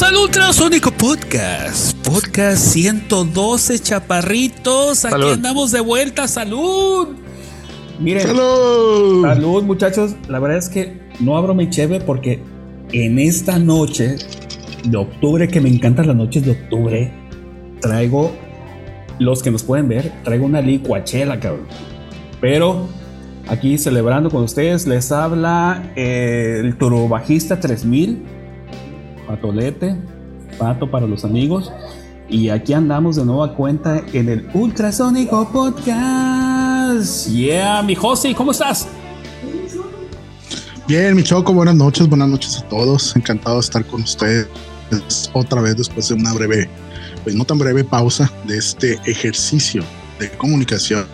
Bienvenidos al Ultrasónico Podcast. Podcast 112, chaparritos. Aquí Salud. andamos de vuelta. ¡Salud! Miren, ¡Salud! salud, muchachos. La verdad es que no abro mi cheve porque en esta noche de octubre, que me encantan las noches de octubre, traigo, los que nos pueden ver, traigo una licuachela, cabrón. Pero aquí celebrando con ustedes, les habla eh, el turbajista 3000, Patolete, Pato para los amigos. Y aquí andamos de nueva cuenta en el Ultrasónico Podcast. Yeah, mi José, ¿cómo estás? Bien, mi Choco, buenas noches, buenas noches a todos. Encantado de estar con ustedes otra vez después de una breve, pues no tan breve pausa de este ejercicio de comunicación.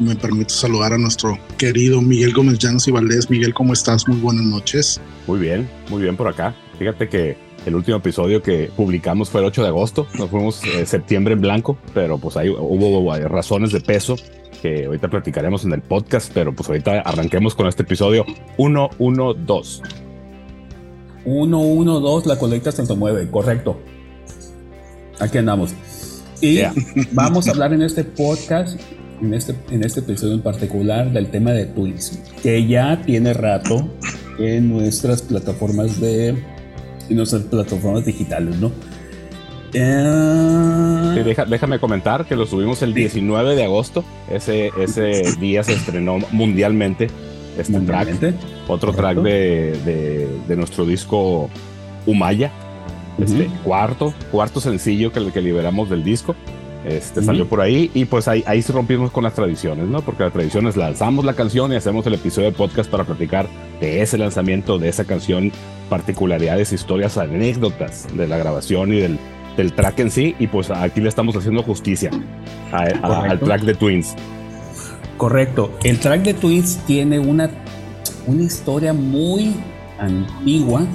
Me permito saludar a nuestro querido Miguel Gómez Llanos y Valdés. Miguel, ¿cómo estás? Muy buenas noches. Muy bien, muy bien por acá. Fíjate que el último episodio que publicamos fue el 8 de agosto. Nos fuimos eh, septiembre en blanco, pero pues ahí hubo eh, razones de peso que ahorita platicaremos en el podcast, pero pues ahorita arranquemos con este episodio 112. 112, la colecta se mueve, correcto. Aquí andamos. Y Yeah. vamos a hablar en este podcast, en este, en este episodio en particular, del tema de Twitch, que ya tiene rato en nuestras plataformas de en nuestras plataformas digitales, ¿no? Eh, Sí, deja- déjame comentar que lo subimos el 19 de agosto. Ese, ese día se estrenó mundialmente este track. Otro Correcto. track de, de- de nuestro disco Umaya. Este, cuarto, cuarto sencillo que, que liberamos del disco. Este salió por ahí y pues ahí, ahí rompimos con las tradiciones, ¿no? Porque la tradición es lanzamos la canción y hacemos el episodio de podcast para platicar de ese lanzamiento, de esa canción, particularidades, historias, anécdotas de la grabación y del, del track en sí. Y pues aquí le estamos haciendo justicia a- a- al track de Twins. Correcto. El track de Twins tiene una, una historia muy antigua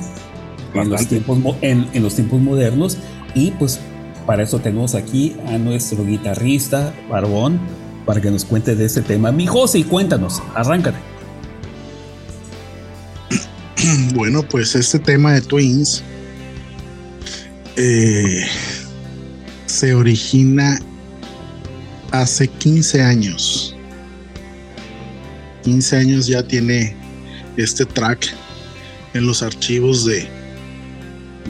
en los, tiempos, en, en los tiempos modernos. Y pues para eso tenemos aquí a nuestro guitarrista, Barbón, para que nos cuente de ese tema. Mi José, cuéntanos, arráncate. Bueno, pues este tema de Twins eh, se origina hace 15 años. 15 años ya tiene este track en los archivos de,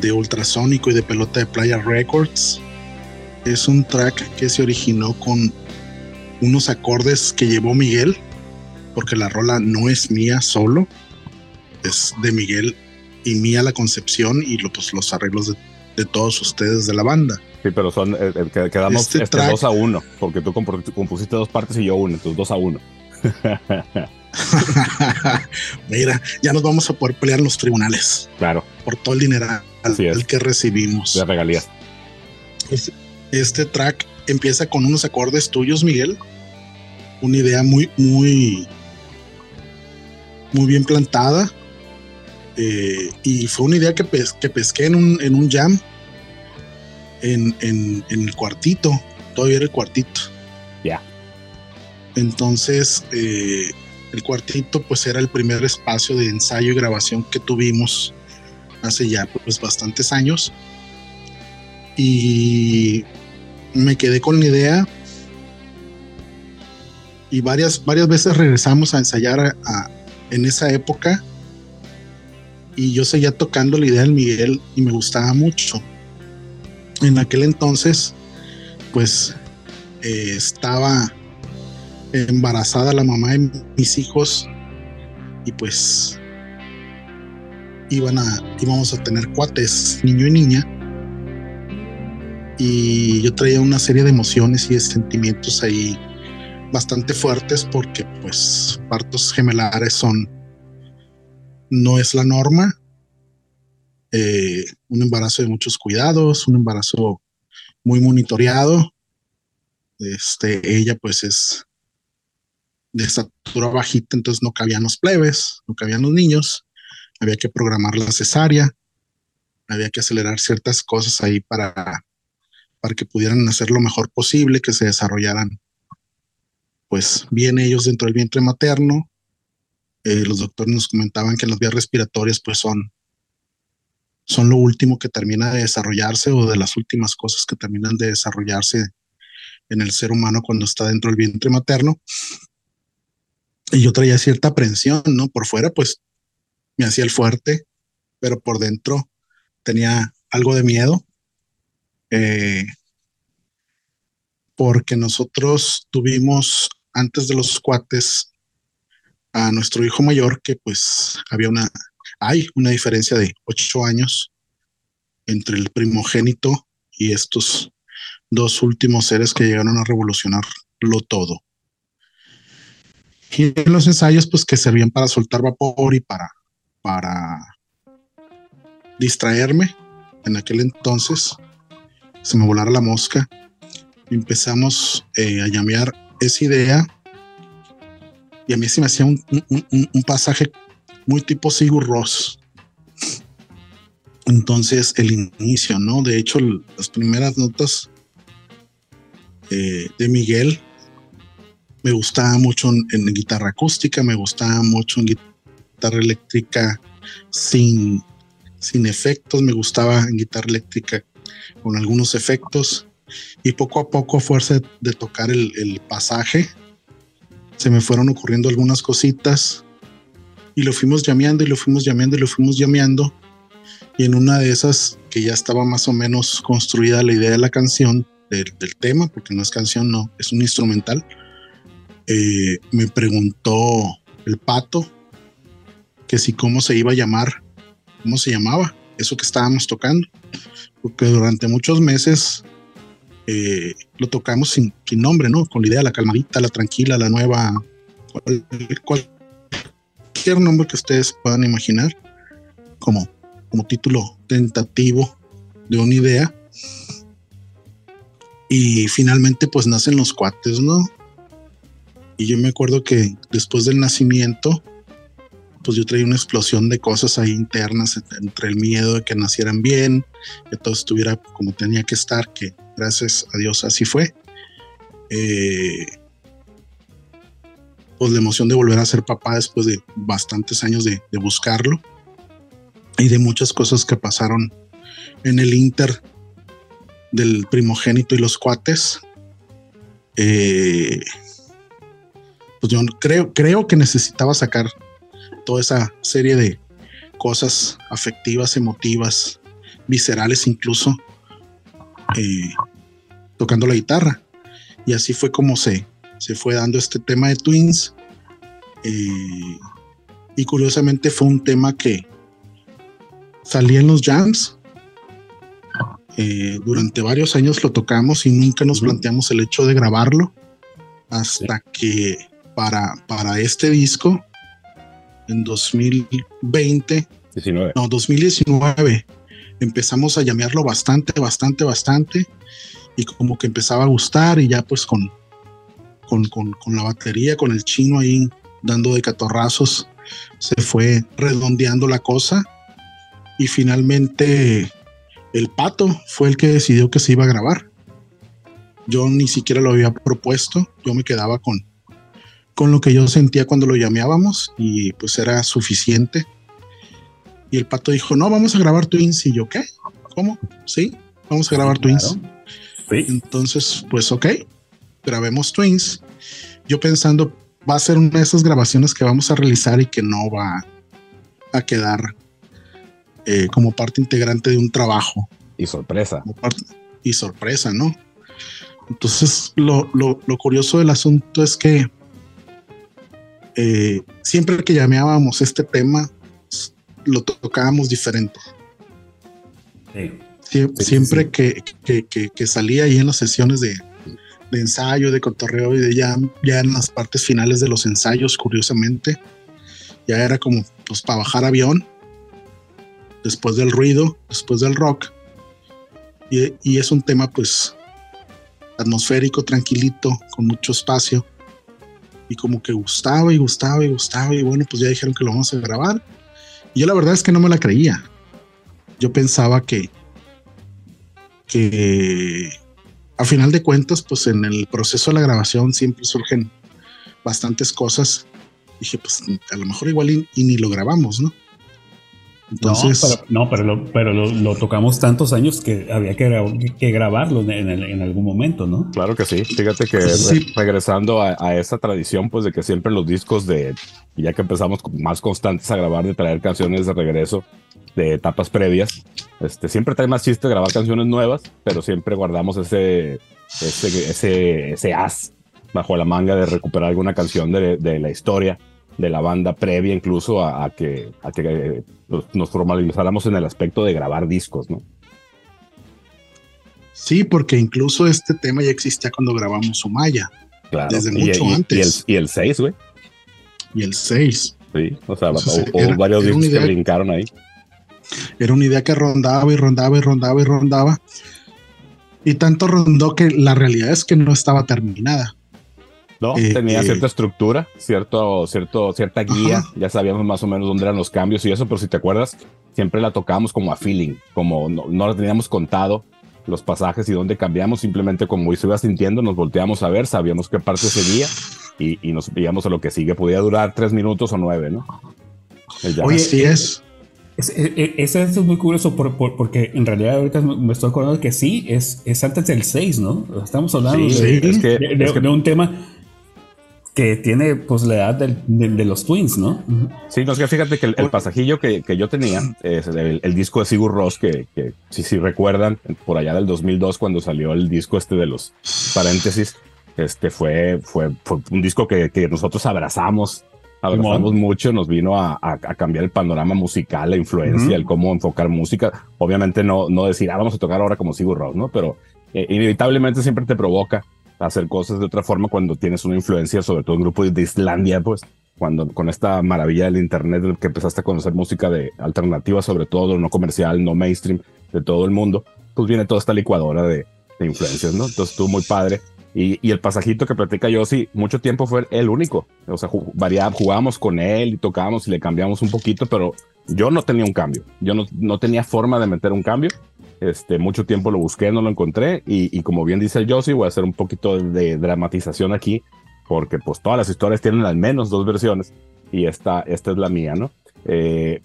de Ultrasónico y de Pelota de Playa Records. Es un track que se originó con unos acordes que llevó Miguel, porque la rola no es mía solo, es de Miguel y mía la concepción y lo, pues, los arreglos de, de todos ustedes de la banda. Sí, pero son, eh, eh, que- quedamos Este este, track- dos a uno, porque tú compusiste dos partes y yo una, entonces dos a uno. Mira, ya nos vamos a poder pelear en los tribunales claro, por todo el dinero el que recibimos. de regalías. Este, este track empieza con unos acordes tuyos, Miguel. Una idea muy, muy, muy bien plantada. Eh, y fue una idea que, pes- que pesqué en un, en un jam en, en- en el cuartito. Todavía era el cuartito. Ya. Entonces, eh, el cuartito, pues era el primer espacio de ensayo y grabación que tuvimos hace ya pues bastantes años. Y me quedé con la idea. Y varias, varias veces regresamos a ensayar en esa época. Y yo seguía tocando la idea del Miguel y me gustaba mucho. En aquel entonces, pues eh, estaba embarazada la mamá de mis hijos y pues iban a, íbamos a tener cuates, niño y niña y yo traía una serie de emociones y de sentimientos ahí bastante fuertes porque pues partos gemelares son no es la norma. Eh, un embarazo de muchos cuidados un embarazo muy monitoreado. Este ella pues es de estatura bajita entonces no cabían los plebes no cabían los niños. Había que programar la cesárea había que acelerar ciertas cosas ahí para para que pudieran hacer lo mejor posible, que se desarrollaran pues bien ellos dentro del vientre materno. Eh, los doctores nos comentaban que las vías respiratorias pues son son lo último que termina de desarrollarse o de las últimas cosas que terminan de desarrollarse en el ser humano cuando está dentro del vientre materno. Y yo traía cierta aprensión, ¿no? Por fuera, pues me hacía el fuerte, pero por dentro tenía algo de miedo. Eh, porque nosotros tuvimos antes de los cuates a nuestro hijo mayor que pues había una hay una diferencia de ocho años entre el primogénito y estos dos últimos seres que llegaron a revolucionarlo todo. Y en los ensayos, pues que servían para soltar vapor y para, para distraerme. En aquel entonces se me volara la mosca. Empezamos eh, a llamear esa idea. Y a mí se me hacía un, un pasaje muy tipo Sigur Ross. Entonces, el inicio, ¿no? De hecho, las primeras notas eh, de Miguel me gustaba mucho en, guitarra acústica, me gustaba mucho en guitarra eléctrica sin, sin efectos, me gustaba en guitarra eléctrica con algunos efectos. Y poco a poco, a fuerza de tocar el, pasaje, se me fueron ocurriendo algunas cositas y lo fuimos llameando y lo fuimos llameando y lo fuimos llameando. Y en una de esas, que ya estaba más o menos construida la idea de la canción, del, tema, porque no es canción, no, es un instrumental, eh, me preguntó el pato que si cómo se iba a llamar, cómo se llamaba, eso que estábamos tocando, porque durante muchos meses eh, lo tocamos sin, nombre, ¿no? Con la idea, la calmadita, la tranquila, la nueva, cualquier nombre que ustedes puedan imaginar como, como título tentativo de una idea. Y finalmente pues nacen los cuates, ¿no? Y yo me acuerdo que después del nacimiento, pues yo traía una explosión de cosas ahí internas entre el miedo de que nacieran bien, que todo estuviera como tenía que estar, que gracias a Dios así fue. Eh, pues la emoción de volver a ser papá después de bastantes años de, buscarlo y de muchas cosas que pasaron en el Inter del primogénito y los cuates. Eh, pues yo creo, creo que necesitaba sacar toda esa serie de cosas afectivas, emotivas, viscerales incluso, eh, tocando la guitarra. Y así fue como se, se fue dando este tema de Twins. Eh, y curiosamente fue un tema que salía en los jams. Eh, durante varios años lo tocamos y nunca nos planteamos el hecho de grabarlo hasta que para, para este disco en 2020, no, 2019, empezamos a llamarlo bastante, bastante, bastante y como que empezaba a gustar y ya pues con, con, la batería, con el chino ahí dando de catorrazos, se fue redondeando la cosa y finalmente el pato fue el que decidió que se iba a grabar. Yo ni siquiera lo había propuesto, yo me quedaba con, con lo que yo sentía cuando lo llameábamos y pues era suficiente. Y el pato dijo, no, vamos a grabar Twins. Y yo, ¿qué? ¿Cómo? Sí, vamos a grabar Twins. Entonces, pues ok, grabemos Twins, yo pensando, va a ser una de esas grabaciones que vamos a realizar y que no va a quedar eh, como parte integrante de un trabajo. Y sorpresa. y sorpresa, ¿no? Entonces, lo, curioso del asunto es que eh, siempre que llameábamos este tema, lo tocábamos diferente. siempre Que, que, salía ahí en las sesiones de, de ensayo, de cotorreo y de ya, ya en las partes finales de los ensayos, curiosamente, ya era como pues para bajar avión, después del ruido, después del rock. Y, y es un tema pues atmosférico, tranquilito, con mucho espacio. Y como que gustaba y gustaba y gustaba. Y bueno, pues ya dijeron que lo vamos a grabar. Y yo la verdad es que no me la creía. Yo pensaba que, que a final de cuentas, pues en el proceso de la grabación siempre surgen bastantes cosas. Dije, pues a lo mejor igual y, ni lo grabamos, ¿no? Entonces, no, pero, no, pero, lo, tocamos tantos años que había que, grabarlo en, algún momento, ¿no? Claro que sí. Fíjate que regresando a, esa tradición, pues de que siempre los discos de, ya que empezamos más constantes a grabar, de traer canciones de regreso de etapas previas, este, siempre trae más chiste grabar canciones nuevas, pero siempre guardamos ese, ese, ese, ese as bajo la manga de recuperar alguna canción de, de la historia de la banda previa incluso a, que, a que eh, nos formalizáramos en el aspecto de grabar discos, ¿no? Sí, porque incluso este tema ya existía cuando grabamos Sumaya. Claro. Desde mucho antes. Y el 6, güey. Y el 6. Sí, o sea, o, varios discos que brincaron ahí. Era una idea que rondaba y rondaba y rondaba y rondaba. Y tanto rondó que la realidad es que no estaba terminada. ¿No? Eh, Tenía eh, cierta estructura, cierto, cierto, cierta guía, ya sabíamos más o menos dónde eran los cambios y eso, pero si te acuerdas, siempre la tocábamos como a feeling, como no, no la teníamos contado los pasajes y dónde cambiamos, simplemente como se iba sintiendo, nos volteamos a ver, sabíamos qué parte seguía y, y nos veíamos a lo que sigue. Podía durar tres minutos o nueve, ¿no? Oye, sí es. Ese es, muy curioso porque en realidad ahorita me estoy acordando que sí, es, es antes del 6, ¿no? Estamos hablando de, un tema que tiene pues la edad de, los Twins, ¿no? Sí, no es que fíjate que el, pasajillo que, yo tenía, es el, disco de Sigur Ross, que, si, si recuerdan, por allá del 2002 cuando salió el disco este de los paréntesis, este fue, fue, un disco que, nosotros abrazamos, abrazamos mucho, nos vino a, cambiar el panorama musical, la influencia, el cómo enfocar música. Obviamente no, no decir, ah, vamos a tocar ahora como Sigur Ross, ¿no? Pero eh, inevitablemente siempre te provoca hacer cosas de otra forma cuando tienes una influencia, sobre todo en grupos de Islandia, pues cuando con esta maravilla del internet que empezaste a conocer música de alternativa, sobre todo no comercial, no mainstream, de todo el mundo, pues viene toda esta licuadora de, influencias, ¿no? Entonces estuvo muy padre. Y, y, el pasajito que platica yo, sí, mucho tiempo fue el único. O sea, jugábamos con él y tocábamos y le cambiamos un poquito, pero yo no tenía un cambio. Yo no, no tenía forma de meter un cambio. Este, mucho tiempo lo busqué, no lo encontré. Y, como bien dice el Josie, voy a hacer un poquito de dramatización aquí, porque pues todas las historias tienen al menos dos versiones. Y esta, esta es la mía, ¿no? Eh,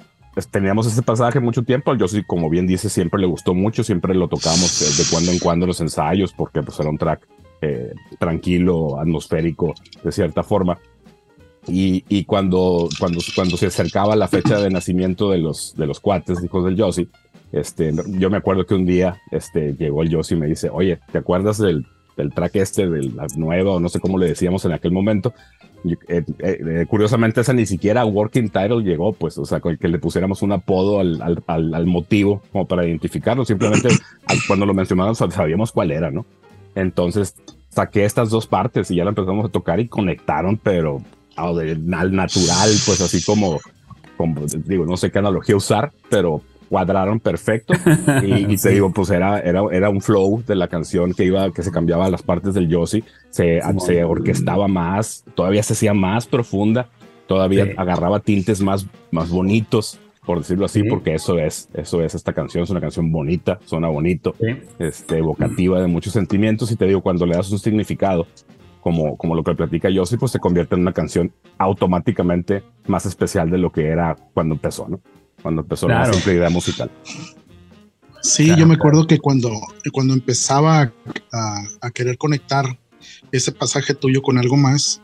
teníamos ese pasaje mucho tiempo. Al Josie, como bien dice, siempre le gustó mucho. Siempre lo tocamos de cuando en cuando en los ensayos, porque pues era un track eh, tranquilo, atmosférico, de cierta forma. Y, y, cuando, cuando, cuando se acercaba la fecha de nacimiento de los, de los cuates, hijos del Josie, este, yo me acuerdo que un día este, llegó el Josie y me dice, oye, ¿te acuerdas del, del track este, de la nueva, o no sé cómo le decíamos en aquel momento? Eh, eh, eh, curiosamente esa ni siquiera working title llegó, pues, o sea, que le pusiéramos un apodo al, al, al, motivo como para identificarlo, simplemente cuando lo mencionamos sabíamos cuál era, ¿no? Entonces saqué estas dos partes y ya la empezamos a tocar y conectaron, pero al natural, pues así como, como digo, no sé qué analogía usar, pero cuadraron perfecto. Y, te digo pues era, era, era un flow de la canción que iba que se cambiaba las partes del Yossi. Se, se orquestaba más todavía se hacía más profunda todavía agarraba tintes más, más bonitos por decirlo así, porque eso es, eso es esta canción, es una canción bonita, suena bonito, este, evocativa de muchos sentimientos. Y te digo, cuando le das un significado, como, como lo que platica Yossi, pues se convierte en una canción automáticamente más especial de lo que era cuando empezó, ¿no? Cuando empezó la simple idea musical. Sí, yo me acuerdo que cuando, cuando empezaba a, querer conectar ese pasaje tuyo con algo más,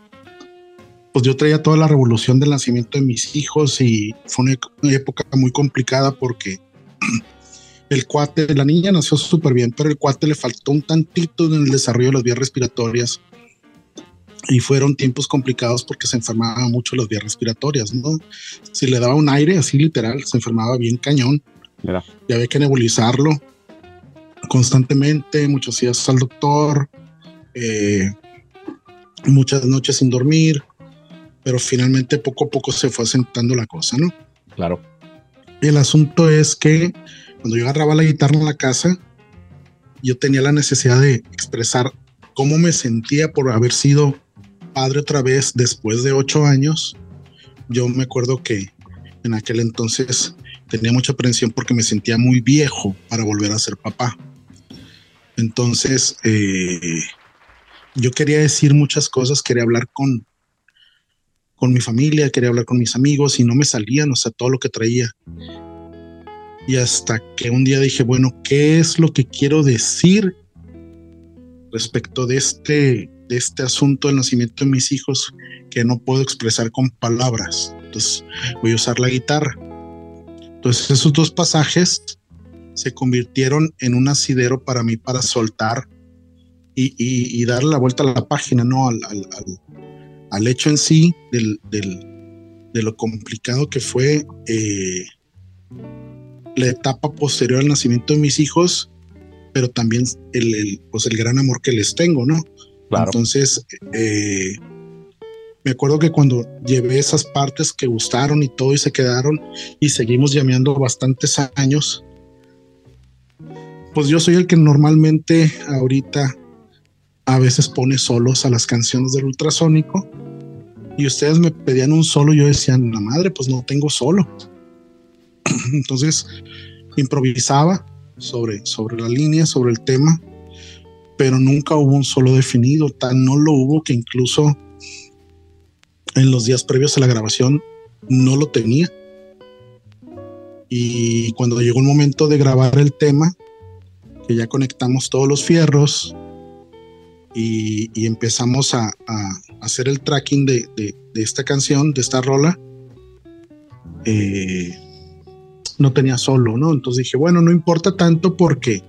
pues yo traía toda la revolución del nacimiento de mis hijos y fue una, época muy complicada porque el cuate, la niña nació súper bien, pero el cuate le faltó un tantito en el desarrollo de las vías respiratorias y fueron tiempos complicados porque se enfermaba mucho las vías respiratorias, ¿no? Si le daba un aire así literal, se enfermaba bien cañón. Y había que nebulizarlo constantemente, muchos días al doctor, eh, muchas noches sin dormir, pero finalmente poco a poco se fue asentando la cosa, ¿no? Claro. El asunto es que cuando yo agarraba la guitarra en la casa, yo tenía la necesidad de expresar cómo me sentía por haber sido padre otra vez después de ocho años, yo me acuerdo que en aquel entonces tenía mucha aprensión porque me sentía muy viejo para volver a ser papá. Entonces, eh, yo quería decir muchas cosas, quería hablar con, con mi familia, quería hablar con mis amigos y no me salían, o sea, todo lo que traía. Y hasta que un día dije, bueno, ¿qué es lo que quiero decir respecto de este, de este asunto del nacimiento de mis hijos que no puedo expresar con palabras? Entonces voy a usar la guitarra. Entonces esos dos pasajes se convirtieron en un asidero para mí para soltar y, y, darle la vuelta a la página, ¿no? Al, al, al, hecho en sí del, del, de lo complicado que fue eh, la etapa posterior al nacimiento de mis hijos, pero también el, pues el gran amor que les tengo, ¿no? Entonces, eh, me acuerdo que cuando llevé esas partes que gustaron y todo y se quedaron y seguimos llameando bastantes años, pues yo soy el que normalmente ahorita a veces pone solos a las canciones del ultrasónico y ustedes me pedían un solo, yo decía, la madre, pues no tengo solo. Entonces improvisaba sobre, sobre la línea, sobre el tema, pero nunca hubo un solo definido, tan no lo hubo que incluso en los días previos a la grabación no lo tenía. Y cuando llegó el momento de grabar el tema, que ya conectamos todos los fierros y, empezamos a, hacer el tracking de, esta canción, de esta rola, eh, no tenía solo, ¿no? Entonces dije, bueno, no importa tanto porque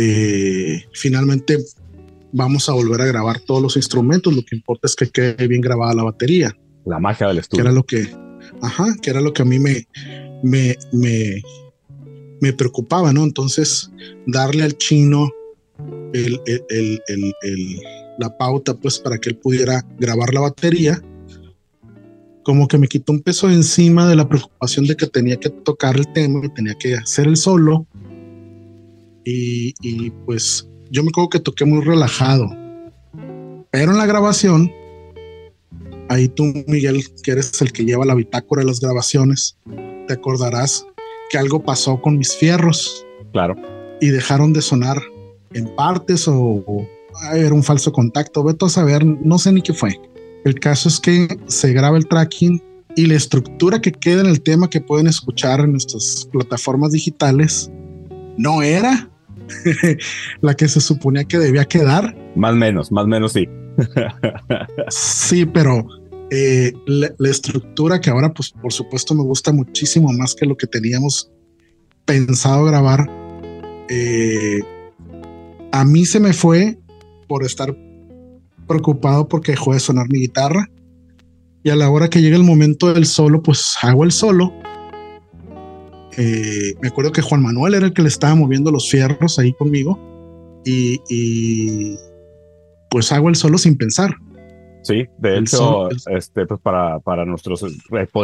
eh, finalmente vamos a volver a grabar todos los instrumentos, lo que importa es que quede bien grabada la batería. La magia del estudio. Que era lo que, ajá, que era lo que a mí me, me, me, me preocupaba, ¿no? Entonces, darle al chino el, el, el, la pauta, pues, para que él pudiera grabar la batería, como que me quitó un peso encima de la preocupación de que tenía que tocar el tema, tenía que hacer el solo. Y, y pues yo me acuerdo que toqué muy relajado. Pero en la grabación, ahí tú, Miguel, que eres el que lleva la bitácora de las grabaciones, te acordarás que algo pasó con mis fierros. Claro. Y dejaron de sonar en partes o, era un falso contacto. Vete a saber, no sé ni qué fue. El caso es que se graba el tracking y la estructura que queda en el tema que pueden escuchar en nuestras plataformas digitales no era la que se suponía que debía quedar. Más o menos, más o menos sí. sí, pero eh, la, estructura que ahora, pues por supuesto me gusta muchísimo más que lo que teníamos pensado grabar. Eh, a mí se me fue por estar preocupado porque dejó de sonar mi guitarra. Y a la hora que llega el momento del solo, pues hago el solo. Eh, me acuerdo que Juan Manuel era el que le estaba moviendo los fierros ahí conmigo. Y, y pues hago el solo sin pensar. Sí, de hecho, este, pues para, para nuestros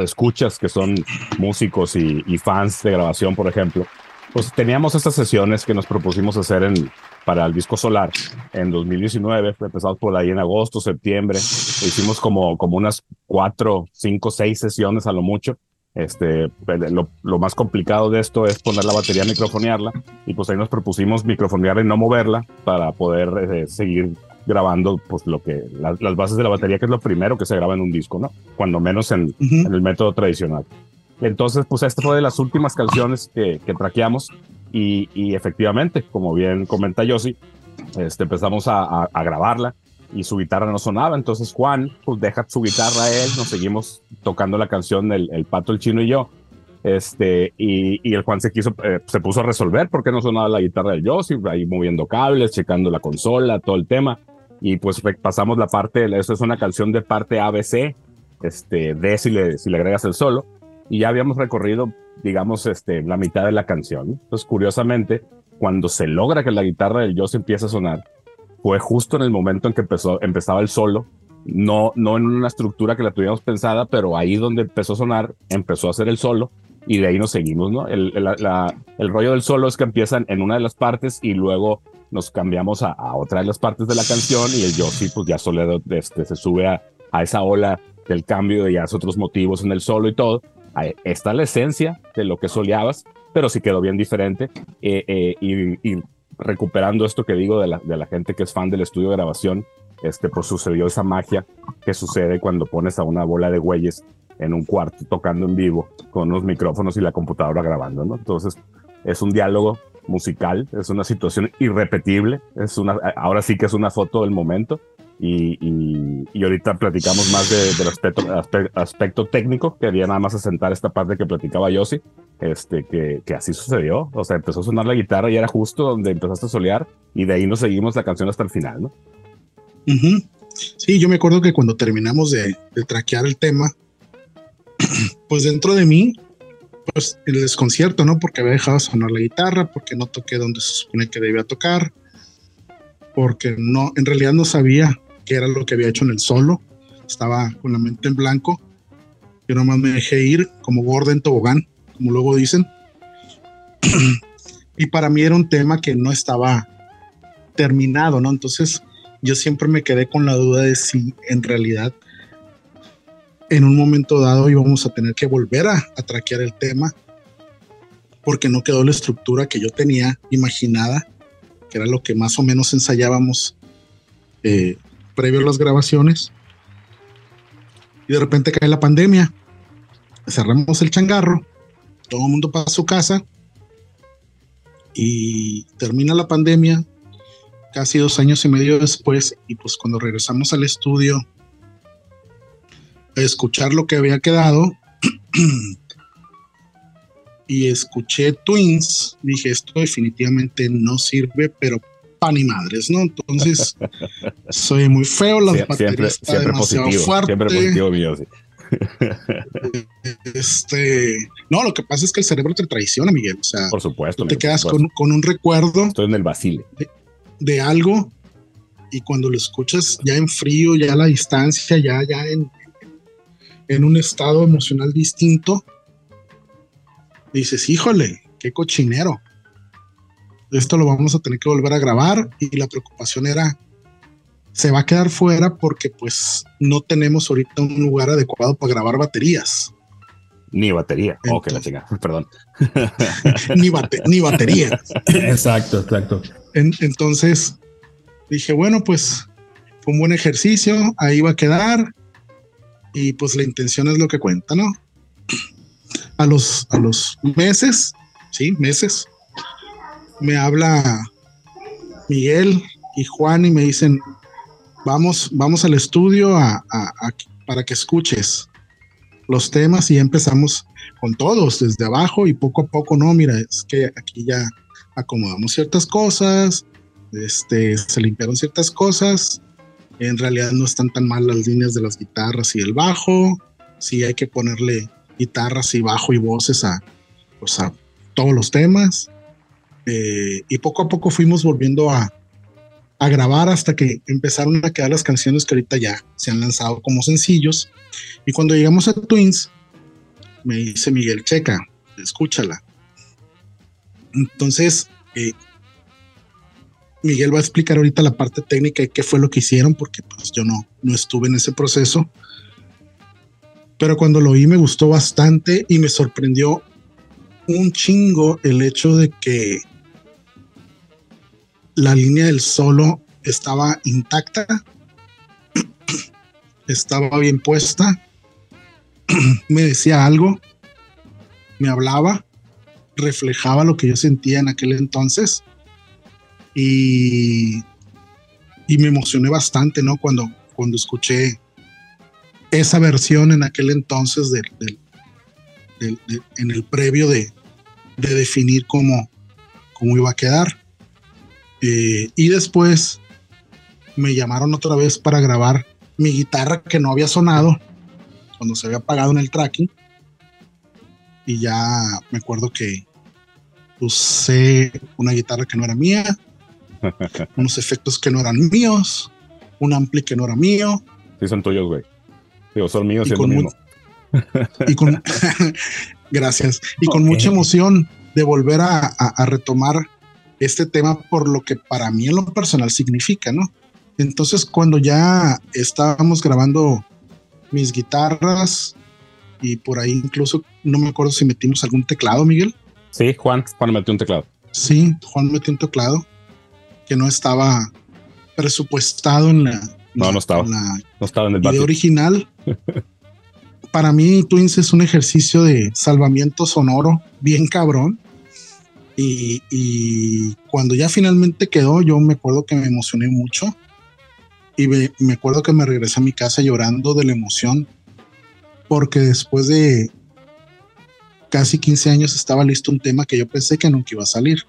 escuchas que son músicos y, fans de grabación, por ejemplo, pues teníamos estas sesiones que nos propusimos hacer en, para el disco Solar en 2019, empezamos por ahí en agosto, septiembre, hicimos como, como unas cuatro, cinco, seis sesiones a lo mucho. Este, lo, lo, más complicado de esto es poner la batería, microfonearla, y pues ahí nos propusimos microfonearla y no moverla para poder eh, seguir grabando pues lo que las bases de la batería que es lo primero que se graba en un disco no cuando menos en, el método tradicional. Entonces pues esta fue de las últimas canciones que, que traqueamos y, y, efectivamente como bien comenta Yossi este empezamos a, a, grabarla y su guitarra no sonaba. Entonces Juan pues deja su guitarra a él nos seguimos tocando la canción el, el pato el chino y yo. Este, y, y, el Juan se quiso, eh, se puso a resolver porque no sonaba la guitarra del Yossi, ahí moviendo cables, checando la consola, todo el tema. Y pues pasamos la parte, eso es una canción de parte ABC, este, D si le, si le agregas el solo, y ya habíamos recorrido, digamos, este, la mitad de la canción. Entonces, curiosamente, cuando se logra que la guitarra del Joss empiece a sonar, fue justo en el momento en que empezó, empezaba el solo, no, no en una estructura que la tuviéramos pensada, pero ahí donde empezó a sonar, empezó a hacer el solo y de ahí nos seguimos, ¿no? El, el rollo del solo es que empiezan en una de las partes y luego nos cambiamos a, otra de las partes de la canción y el Yossi pues ya solo este, se sube a, a, esa ola del cambio y hace otros motivos en el solo y todo. Está la esencia de lo que soleabas, pero sí quedó bien diferente eh, eh, y, recuperando esto que digo de la, de la gente que es fan del estudio de grabación, este, pues sucedió esa magia que sucede cuando pones a una bola de güeyes en un cuarto tocando en vivo con unos micrófonos y la computadora grabando, ¿no? Entonces es un diálogo musical, es una situación irrepetible, es una, ahora sí que es una foto del momento y, ahorita platicamos más del aspecto, aspecto, técnico, quería nada más asentar esta parte que platicaba Yossi, este, que, que, así sucedió, o sea, empezó a sonar la guitarra y era justo donde empezaste a solear y de ahí nos seguimos la canción hasta el final, ¿no? Sí, yo me acuerdo que cuando terminamos de, de traquear el tema, pues dentro de mí, pues el desconcierto, ¿no? Porque había dejado sonar la guitarra, porque no toqué donde se supone que debía tocar, porque no, en realidad no sabía qué era lo que había hecho en el solo, estaba con la mente en blanco, yo nomás me dejé ir como gordo en tobogán, como luego dicen, y para mí era un tema que no estaba terminado, ¿no? Entonces yo siempre me quedé con la duda de si en realidad en un momento dado íbamos a tener que volver a, traquear el tema porque no quedó la estructura que yo tenía imaginada, que era lo que más o menos ensayábamos eh, previo a las grabaciones. Y de repente cae la pandemia, cerramos el changarro, todo el mundo para su casa y termina la pandemia casi dos años y medio después y pues cuando regresamos al estudio escuchar lo que había quedado y escuché Twins, dije, esto definitivamente no sirve, pero pan y madres, ¿no? Entonces, soy muy feo, las siempre, baterías siempre, positivo, fuerte. Siempre positivo mío, sí. Este, no, lo que pasa es que el cerebro te traiciona, Miguel. O sea, por supuesto. Te quedas Con, con, un recuerdo. Estoy en el vacile. De, de, algo y cuando lo escuchas ya en frío, ya a la distancia, ya, ya en, en un estado emocional distinto, dices, híjole, qué cochinero. Esto lo vamos a tener que volver a grabar y la preocupación era, se va a quedar fuera porque pues no tenemos ahorita un lugar adecuado para grabar baterías. Ni batería. ok, la chica, perdón. ni, ni batería. exacto, exacto. entonces dije, bueno, pues fue un buen ejercicio, ahí va a quedar y pues la intención es lo que cuenta, ¿no? A los, a los meses, sí, meses, me habla Miguel y Juan y me dicen, vamos, vamos al estudio para que escuches los temas y empezamos con todos desde abajo y poco a poco, no, mira, es que aquí ya acomodamos ciertas cosas, este, se limpiaron ciertas cosas, en realidad no están tan mal las líneas de las guitarras y el bajo. Sí hay que ponerle guitarras y bajo y voces a, pues a todos los temas. Eh, y poco a poco fuimos volviendo a, grabar hasta que empezaron a quedar las canciones que ahorita ya se han lanzado como sencillos. Y cuando llegamos a Twins, me dice Miguel, checa, escúchala. Entonces, eh, Miguel va a explicar ahorita la parte técnica de qué fue lo que hicieron, porque pues yo no, no estuve en ese proceso. Pero cuando lo vi me gustó bastante y me sorprendió un chingo el hecho de que la línea del solo estaba intacta, estaba bien puesta, me decía algo, me hablaba, reflejaba lo que yo sentía en aquel entonces y, y me emocioné bastante, ¿no? Cuando, cuando escuché esa versión en aquel entonces del, en el previo de, de definir cómo, cómo, iba a quedar. Eh, y después me llamaron otra vez para grabar mi guitarra que no había sonado cuando se había apagado en el tracking. Y ya me acuerdo que usé una guitarra que no era mía, unos efectos que no eran míos, un ampli que no era mío. Sí, son tuyos, güey. Digo, son míos y, con mismo. y con gracias. Y con mucha emoción de volver a, retomar este tema por lo que para mí en lo personal significa, ¿no? Entonces, cuando ya estábamos grabando mis guitarras y por ahí incluso no me acuerdo si metimos algún teclado, Miguel. Sí, Juan, Juan metió un teclado. Sí, Juan metió un teclado que no estaba presupuestado en la, no, no estaba. no estaba en el video original. para mí Twins es un ejercicio de salvamiento sonoro bien cabrón. Y, cuando ya finalmente quedó, yo me acuerdo que me emocioné mucho. Y me, me, acuerdo que me regresé a mi casa llorando de la emoción. Porque después de casi 15 años estaba listo un tema que yo pensé que nunca iba a salir.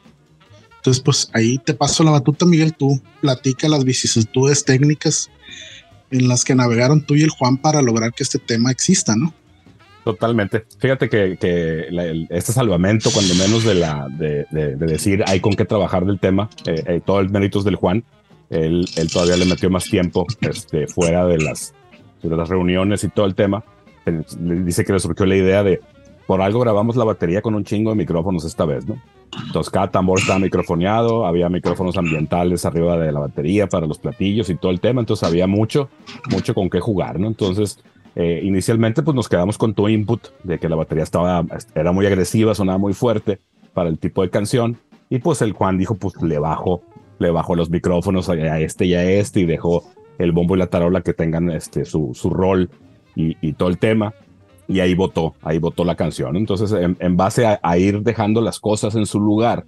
Entonces, pues ahí te paso la batuta, Miguel. Tú platica las vicisitudes técnicas en las que navegaron tú y el Juan para lograr que este tema exista, ¿no? Totalmente. Fíjate que, que este salvamento, cuando menos de la de, decir hay con qué trabajar del tema, eh, eh, todo el méritos del Juan, él, él, todavía le metió más tiempo este, fuera de las, de las reuniones y todo el tema. dice que le surgió la idea de por algo grabamos la batería con un chingo de micrófonos esta vez, ¿no? Entonces cada tambor estaba microfoneado, había micrófonos ambientales arriba de la batería para los platillos y todo el tema, entonces había mucho, mucho con qué jugar, ¿no? Entonces, eh, inicialmente pues nos quedamos con tu input de que la batería estaba, era muy agresiva, sonaba muy fuerte para el tipo de canción. Y pues el Juan dijo pues le bajo, le bajo los micrófonos a este y a este y dejó el bombo y la tarola que tengan este, su, su rol y, y todo el tema. Y ahí votó, ahí votó la canción. Entonces, en, base a, ir dejando las cosas en su lugar,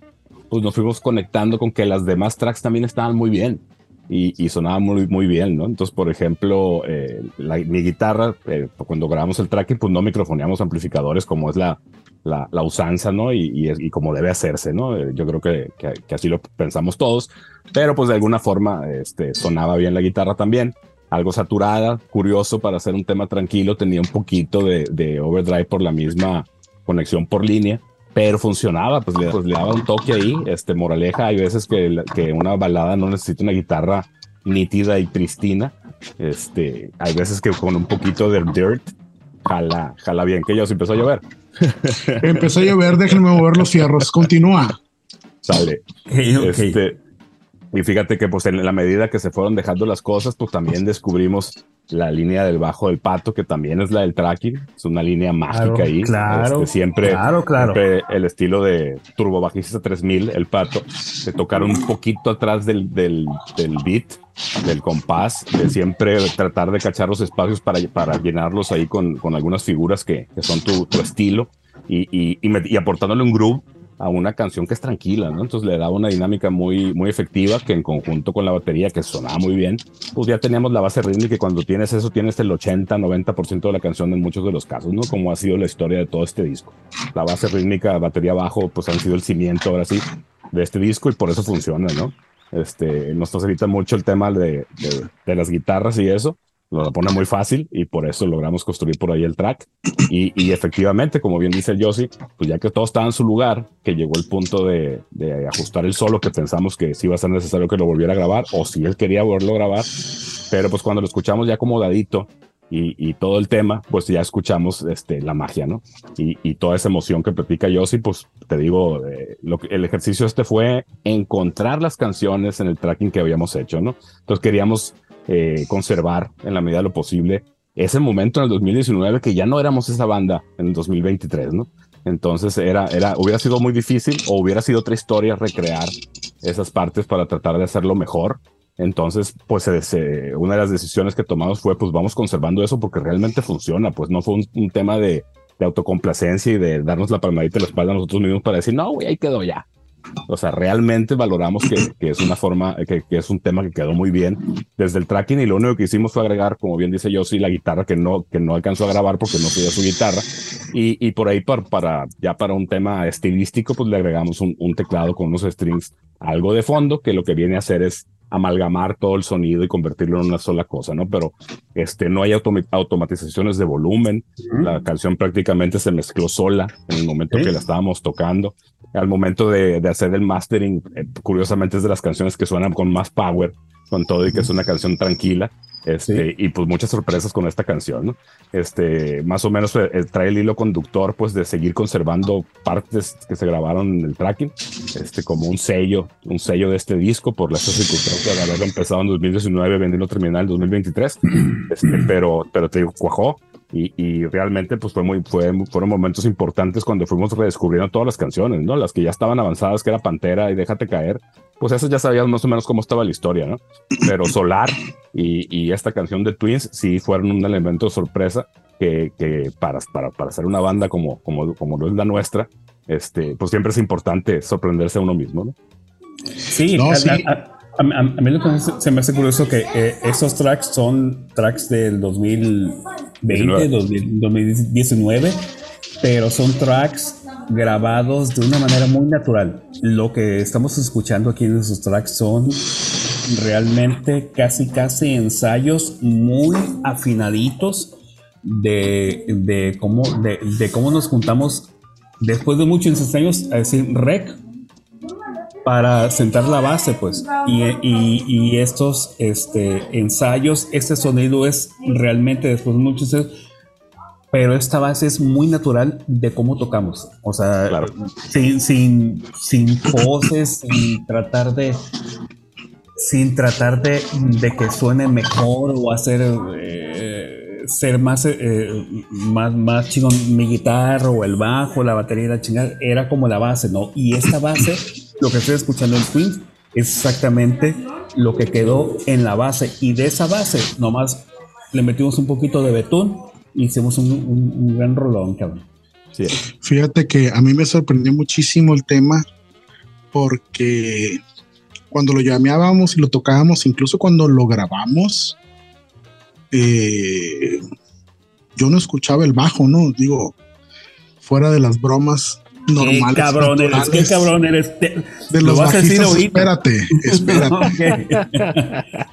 pues nos fuimos conectando con que las demás tracks también estaban muy bien y, y sonaban muy, muy bien, ¿no? Entonces, por ejemplo, eh, mi guitarra, eh, cuando grabamos el tracking, pues no microfoneamos amplificadores como es la, la, usanza, ¿no? Y, y, como debe hacerse, ¿no? Eh, yo creo que, que, así lo pensamos todos, pero pues de alguna forma este, sonaba bien la guitarra también algo saturada, curioso para hacer un tema tranquilo, tenía un poquito de, overdrive por la misma conexión por línea, pero funcionaba, pues le, pues daba un toque ahí, este moraleja, hay veces que, que una balada no necesita una guitarra nítida y pristina, este, hay veces que con un poquito de dirt jala, jala bien, que ya se empezó a llover. Empezó a llover, déjenme mover los fierros, continúa. Sale. Este, y fíjate que pues en la medida que se fueron dejando las cosas, pues también descubrimos la línea del bajo del pato, que también es la del tracking, es una línea mágica ahí. Claro, este, siempre, claro, claro. el estilo de Turbo Bajista 3000, el pato, de tocar un poquito atrás del, del, del beat, del compás, de siempre tratar de cachar los espacios para, para llenarlos ahí con, con algunas figuras que, que son tu, tu estilo y, y, y, y aportándole un groove a una canción que es tranquila, ¿no? Entonces le daba una dinámica muy, muy efectiva que en conjunto con la batería que sonaba muy bien, pues ya teníamos la base rítmica y cuando tienes eso tienes el 80, 90% de la canción en muchos de los casos, ¿no? Como ha sido la historia de todo este disco. La base rítmica, batería bajo, pues han sido el cimiento ahora sí de este disco y por eso funciona, ¿no? Este, nos facilita mucho el tema de, de, de las guitarras y eso, lo pone muy fácil y por eso logramos construir por ahí el track. Y, y efectivamente, como bien dice Josie, pues ya que todo estaba en su lugar, que llegó el punto de, de, ajustar el solo, que pensamos que sí iba a ser necesario que lo volviera a grabar, o si él quería volverlo a grabar, pero pues cuando lo escuchamos ya acomodadito y, y todo el tema, pues ya escuchamos este, la magia, ¿no? Y, y toda esa emoción que platica Josie, pues te digo, eh, lo el ejercicio este fue encontrar las canciones en el tracking que habíamos hecho, ¿no? Entonces queríamos eh, conservar en la medida de lo posible ese momento en el 2019 que ya no éramos esa banda en el 2023, ¿no? Entonces era, era, hubiera sido muy difícil o hubiera sido otra historia recrear esas partes para tratar de hacerlo mejor. Entonces, pues una de las decisiones que tomamos fue, pues vamos conservando eso porque realmente funciona, pues no fue un, tema de, de, autocomplacencia y de darnos la palmadita en la espalda a nosotros mismos para decir, no, güey, ahí quedó ya. O sea, realmente valoramos que, que es una forma, que, que, es un tema que quedó muy bien desde el tracking y lo único que hicimos fue agregar, como bien dice yo, sí, la guitarra que no, que no alcanzó a grabar porque no tenía su guitarra. Y, y por ahí, para, para, ya para un tema estilístico, pues le agregamos un, un teclado con unos strings, algo de fondo, que lo que viene a hacer es amalgamar todo el sonido y convertirlo en una sola cosa, ¿no? Pero este, no hay automatizaciones de volumen. La canción prácticamente se mezcló sola en el momento que la estábamos tocando. Al momento de, de hacer el mastering, eh, curiosamente es de las canciones que suenan con más power, con todo y que es una canción tranquila. Este, Y pues muchas sorpresas con esta canción, ¿no? Este, más o menos eh, trae el hilo conductor, pues, de seguir conservando partes que se grabaron en el tracking, este, como un sello, un sello de este disco por la circunstancia de haberlo empezado en 2019, vendiendo terminal en 2023, este, pero, pero te digo, cuajó. Y, y, realmente pues fue muy, fue, fueron momentos importantes cuando fuimos redescubriendo todas las canciones, ¿no? Las que ya estaban avanzadas, que era Pantera y Déjate Caer, pues eso ya sabías más o menos cómo estaba la historia, ¿no? Pero Solar y, y, esta canción de Twins sí fueron un elemento de sorpresa que, que para, para, para hacer una banda como, como, como lo es la nuestra, este, pues siempre es importante sorprenderse a uno mismo, ¿no? Sí, a, mí lo que se me hace curioso que eh, esos tracks son tracks del 2020, 2019, pero son tracks grabados de una manera muy natural. Lo que estamos escuchando aquí en esos tracks son realmente casi casi ensayos muy afinaditos de, de cómo, de, de, cómo nos juntamos después de muchos años a decir rec para sentar la base, pues. Y, y, estos este, ensayos, este sonido es realmente después de muchos pero esta base es muy natural de cómo tocamos. O sea, sin, sin, sin poses, sin tratar de sin tratar de, de que suene mejor o hacer eh, ser más, eh, más, más chingón mi guitarra o el bajo, la batería, la chingada, era como la base, ¿no? Y esta base, lo que estoy escuchando en Twins, es exactamente lo que quedó en la base. Y de esa base, nomás le metimos un poquito de betún y hicimos un, un, gran rolón, cabrón. Sí. Fíjate que a mí me sorprendió muchísimo el tema porque cuando lo llameábamos y lo tocábamos, incluso cuando lo grabamos, eh, yo no escuchaba el bajo, ¿no? Digo, fuera de las bromas normales. Qué cabrón eres, qué cabrón eres. de los bajistas, espérate, espérate.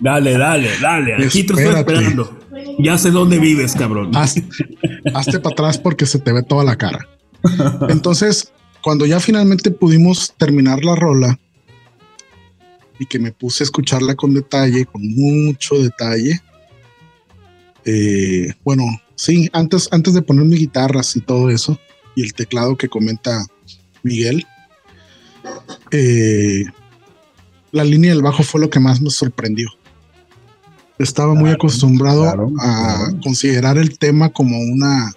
dale, dale, dale. Aquí te estoy esperando. Ya sé dónde vives, cabrón. Hazte, hazte para atrás porque se te ve toda la cara. Entonces, cuando ya finalmente pudimos terminar la rola, y que me puse a escucharla con detalle, con mucho detalle. Eh, bueno, sí, antes, antes de poner mis guitarras y todo eso, y el teclado que comenta Miguel, eh, la línea del bajo fue lo que más me sorprendió. Estaba muy acostumbrado a considerar el tema como una,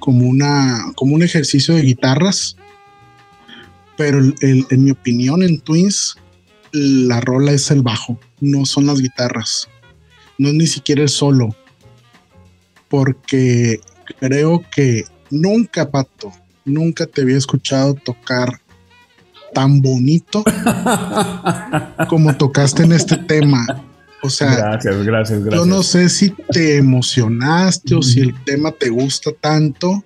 como una, como un ejercicio de guitarras, pero en mi opinión en Twins la rola es el bajo, no son las guitarras, no es ni siquiera el solo, porque creo que nunca, Pato, nunca te había escuchado tocar tan bonito como tocaste en este tema. O sea, gracias, gracias, gracias. Yo no sé si te emocionaste o si el tema te gusta tanto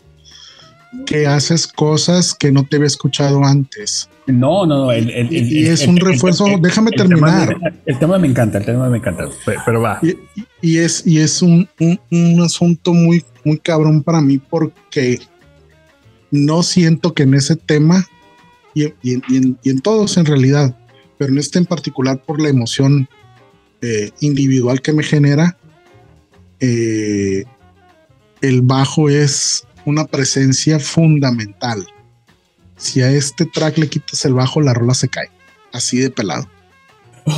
que haces cosas que no te había escuchado antes. No, no, no. y es un refuerzo. déjame terminar. el tema me encanta, el tema me encanta, pero, va. Y, es, y es un, un, asunto muy, muy cabrón para mí porque no siento que en ese tema y, en, todos en realidad, pero en este en particular por la emoción eh, individual que me genera, eh, el bajo es una presencia fundamental si a este track le quitas el bajo, la rola se cae. Así de pelado.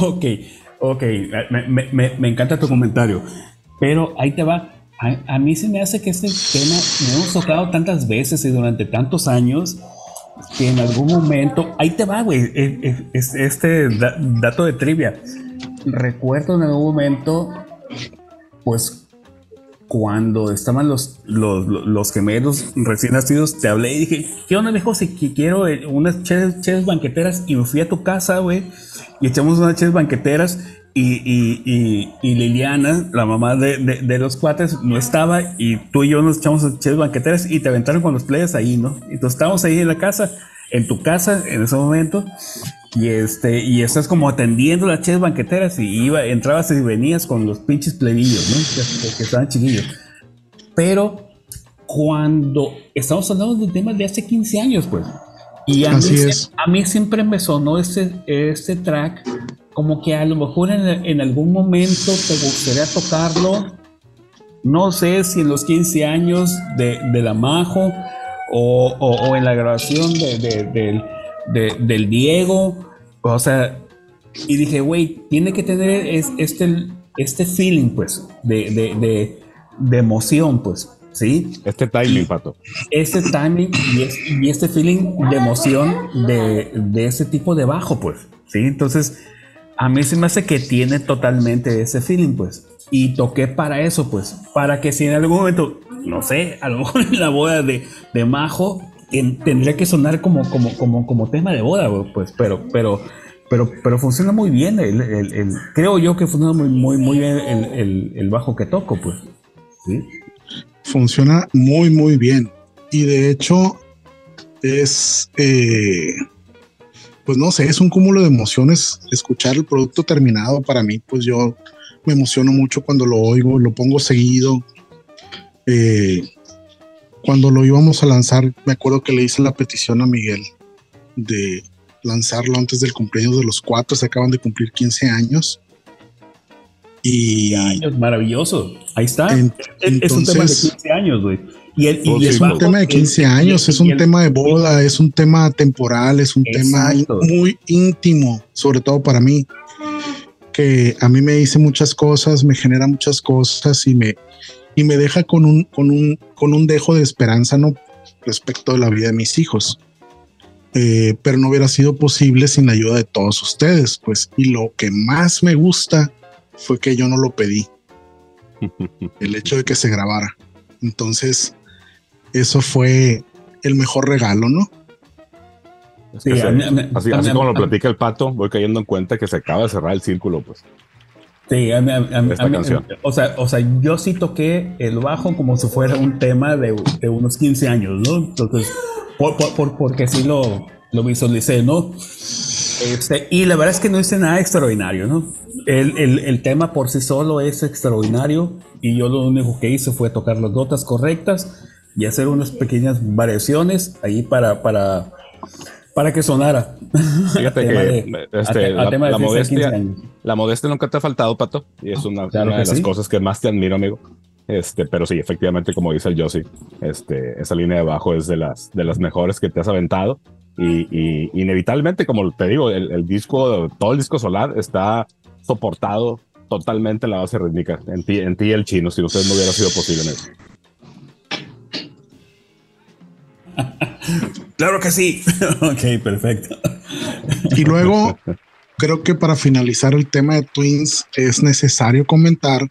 Ok, ok. Me, encanta tu comentario. Pero ahí te va. A, mí se me hace que este tema me hemos tocado tantas veces y durante tantos años que en algún momento. Ahí te va, güey. Este dato de trivia. Recuerdo en algún momento, pues cuando estaban los, los, los, gemelos recién nacidos, te hablé y dije, ¿qué onda, viejo? Si quiero eh, unas cheves, banqueteras y me fui a tu casa, güey, y echamos unas cheves banqueteras y, y, y, Liliana, la mamá de, de, los cuates, no estaba y tú y yo nos echamos cheves banqueteras y te aventaron con los players ahí, ¿no? Entonces estábamos ahí en la casa, en tu casa en ese momento y este, y estás como atendiendo las ches banqueteras y iba, entrabas y venías con los pinches plebillos, ¿no? Que, estaban chiquillos. Pero cuando estamos hablando de un tema de hace 15 años, pues. Y a, Así mí, es. a mí siempre me sonó este, este track como que a lo mejor en, algún momento te gustaría tocarlo. No sé si en los 15 años de, de la Majo o, o, en la grabación de, del del Diego, o sea, y dije, güey, tiene que tener este, este feeling, pues, de, de, de, emoción, pues, ¿sí? Este timing, Pato. Este timing y, este feeling de emoción de, de ese tipo de bajo, pues, ¿sí? Entonces, a mí se me hace que tiene totalmente ese feeling, pues. Y toqué para eso, pues, para que si en algún momento, no sé, a lo mejor en la boda de, de Majo, tendría que sonar como, como, como, como tema de boda, pues, pero, pero, pero, pero funciona muy bien. El, creo yo que funciona muy, muy, muy bien el, bajo que toco, pues. Funciona muy, muy bien. Y de hecho, es, eh, pues no sé, es un cúmulo de emociones escuchar el producto terminado para mí, pues yo me emociono mucho cuando lo oigo, lo pongo seguido. Eh, cuando lo íbamos a lanzar, me acuerdo que le hice la petición a Miguel de lanzarlo antes del cumpleaños de los cuatro, se acaban de cumplir 15 años. Y años, maravilloso. Ahí está. es un tema de 15 años, güey. Y, es un tema de 15 años, es un tema de boda, es un tema temporal, es un tema muy íntimo, sobre todo para mí, que a mí me dice muchas cosas, me genera muchas cosas y me, y me deja con un, con, un, con un dejo de esperanza ¿no? respecto de la vida de mis hijos. Eh, pero no hubiera sido posible sin la ayuda de todos ustedes, pues, y lo que más me gusta fue que yo no lo pedí, el hecho de que se grabara. Entonces, eso fue el mejor regalo, ¿no? así, como lo platica el pato, voy cayendo en cuenta que se acaba de cerrar el círculo, pues. Sí, a mí, esta canción. O sea, o sea, yo sí toqué el bajo como si fuera un tema de, unos 15 años, ¿no? Entonces, por, porque sí lo, lo visualicé, ¿no? Este, y la verdad es que no hice nada extraordinario, ¿no? El, el, el, tema por sí solo es extraordinario y yo lo único que hice fue tocar las notas correctas y hacer unas pequeñas variaciones ahí para, para, para que sonara. Fíjate que este, la, modestia, la modestia nunca te ha faltado, Pato, y es una, de las cosas que más te admiro, amigo. Este, pero sí, efectivamente, como dice el Josie, este, esa línea de abajo es de las, de las mejores que te has aventado. Y, inevitablemente, como te digo, el, el, disco, todo el disco solar está soportado totalmente en la base rítmica, en ti, en ti el chino, si ustedes no hubiera sido posible en eso. claro que sí. ok, perfecto. y luego, creo que para finalizar el tema de Twins es necesario comentar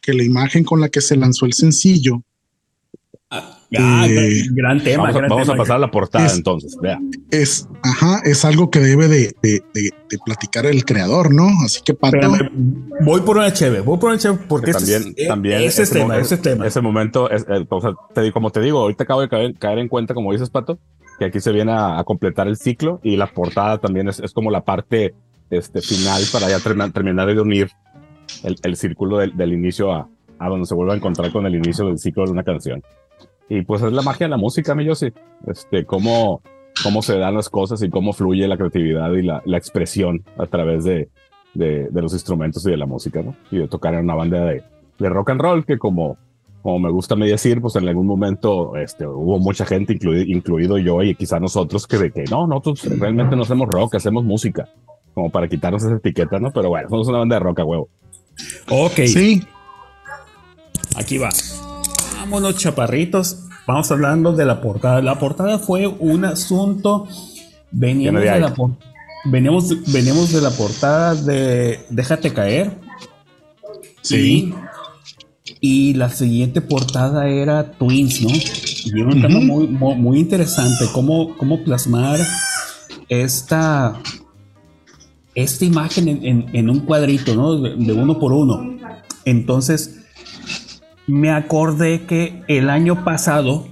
que la imagen con la que se lanzó el sencillo Ah, eh, gran tema. Vamos, a, pasar a la portada entonces. Es, ajá, es algo que debe de, platicar el creador, ¿no? Así que Pato. voy por una chévere, voy por una chévere porque también, también ese, tema, ese tema. Ese momento, es, eh, te, como te digo, ahorita acabo de caer, en cuenta, como dices, Pato, que aquí se viene a, completar el ciclo y la portada también es, como la parte este, final para ya terminar de unir el, círculo del, del inicio a, a donde se vuelve a encontrar con el inicio del ciclo de una canción. Y pues es la magia de la música, mi sí. Este, cómo, cómo se dan las cosas y cómo fluye la creatividad y la, la expresión a través de, de, los instrumentos y de la música, ¿no? Y de tocar en una banda de, de rock and roll que como, como me gusta me decir, pues en algún momento este, hubo mucha gente, incluido, incluido yo y quizá nosotros, que de que no, nosotros realmente no hacemos rock, hacemos música, como para quitarnos esa etiqueta, ¿no? Pero bueno, somos una banda de rock a huevo. Ok. Sí. Aquí va vámonos chaparritos. Vamos hablando de la portada. La portada fue un asunto. Veníamos de, la veníamos, veníamos de la portada de Déjate caer. Sí. Y, la siguiente portada era Twins, ¿no? Y un tema muy, muy, interesante. Cómo, cómo plasmar esta, esta imagen en, un cuadrito, ¿no? de uno por uno. Entonces, me acordé que el año pasado,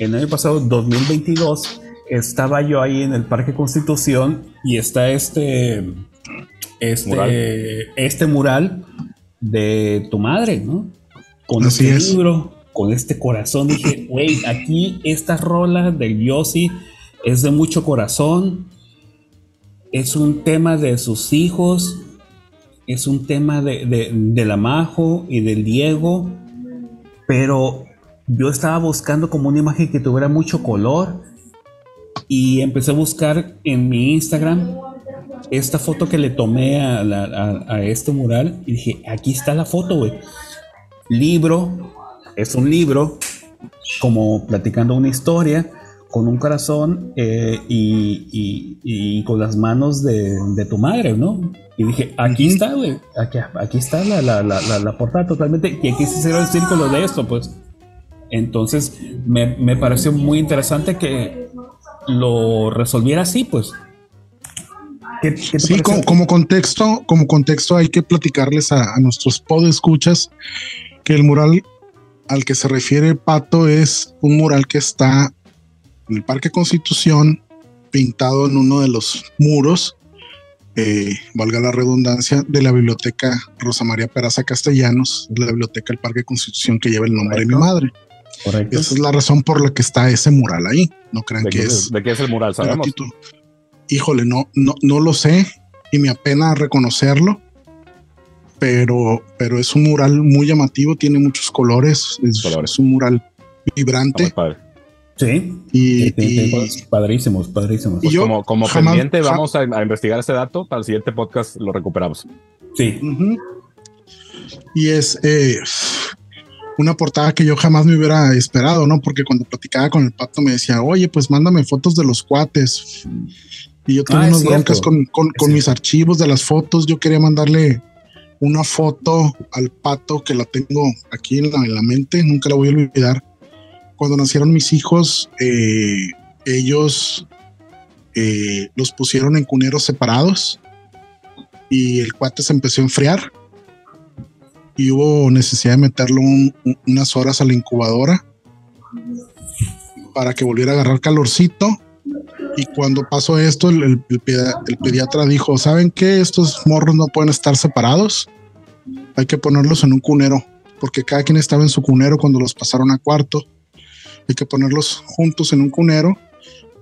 el año pasado, 2022, estaba yo ahí en el Parque Constitución y está este, este, mural. este mural de tu madre, ¿no? Con este libro, con este corazón. Dije, güey, aquí esta rola del Yossi es de mucho corazón. Es un tema de sus hijos. Es un tema de, de, de la Majo y del Diego pero yo estaba buscando como una imagen que tuviera mucho color y empecé a buscar en mi Instagram esta foto que le tomé a, este mural y dije, aquí está la foto, güey. Libro, es un libro como platicando una historia con un corazón eh, y, con las manos de, tu madre, ¿no? Y dije, aquí está, güey, aquí, aquí, está la, la, la, portada totalmente, y aquí se cerró el círculo de esto, pues. Entonces, me, me pareció muy interesante que lo resolviera así, pues. sí, como, contexto, como contexto hay que platicarles a, a nuestros podescuchas que el mural al que se refiere Pato es un mural que está en el Parque Constitución, pintado en uno de los muros, eh, valga la redundancia, de la biblioteca Rosa María Peraza Castellanos, la biblioteca del Parque Constitución que lleva el nombre de mi madre. Correcto. Esa es la razón por la que está ese mural ahí. No crean que es. ¿De qué es el mural? ¿Sabemos? Híjole, no, no, no lo sé y me apena reconocerlo, pero, pero es un mural muy llamativo, tiene muchos colores, es, un mural vibrante. Sí, y, padrísimos, padrísimos. Y como, como pendiente, vamos a, investigar ese dato. Para el siguiente podcast lo recuperamos. Sí. Y es eh, una portada que yo jamás me hubiera esperado, ¿no? Porque cuando platicaba con el pato me decía, oye, pues mándame fotos de los cuates. Y yo tengo ah, unas broncas con, con mis archivos de las fotos. Yo quería mandarle una foto al pato que la tengo aquí en la, mente, nunca la voy a olvidar. Cuando nacieron mis hijos, eh, ellos eh, los pusieron en cuneros separados y el cuate se empezó a enfriar y hubo necesidad de meterlo unas horas a la incubadora para que volviera a agarrar calorcito. Y cuando pasó esto, el, pediatra dijo, ¿saben qué? Estos morros no pueden estar separados. Hay que ponerlos en un cunero, porque cada quien estaba en su cunero cuando los pasaron a cuarto. Hay que ponerlos juntos en un cunero.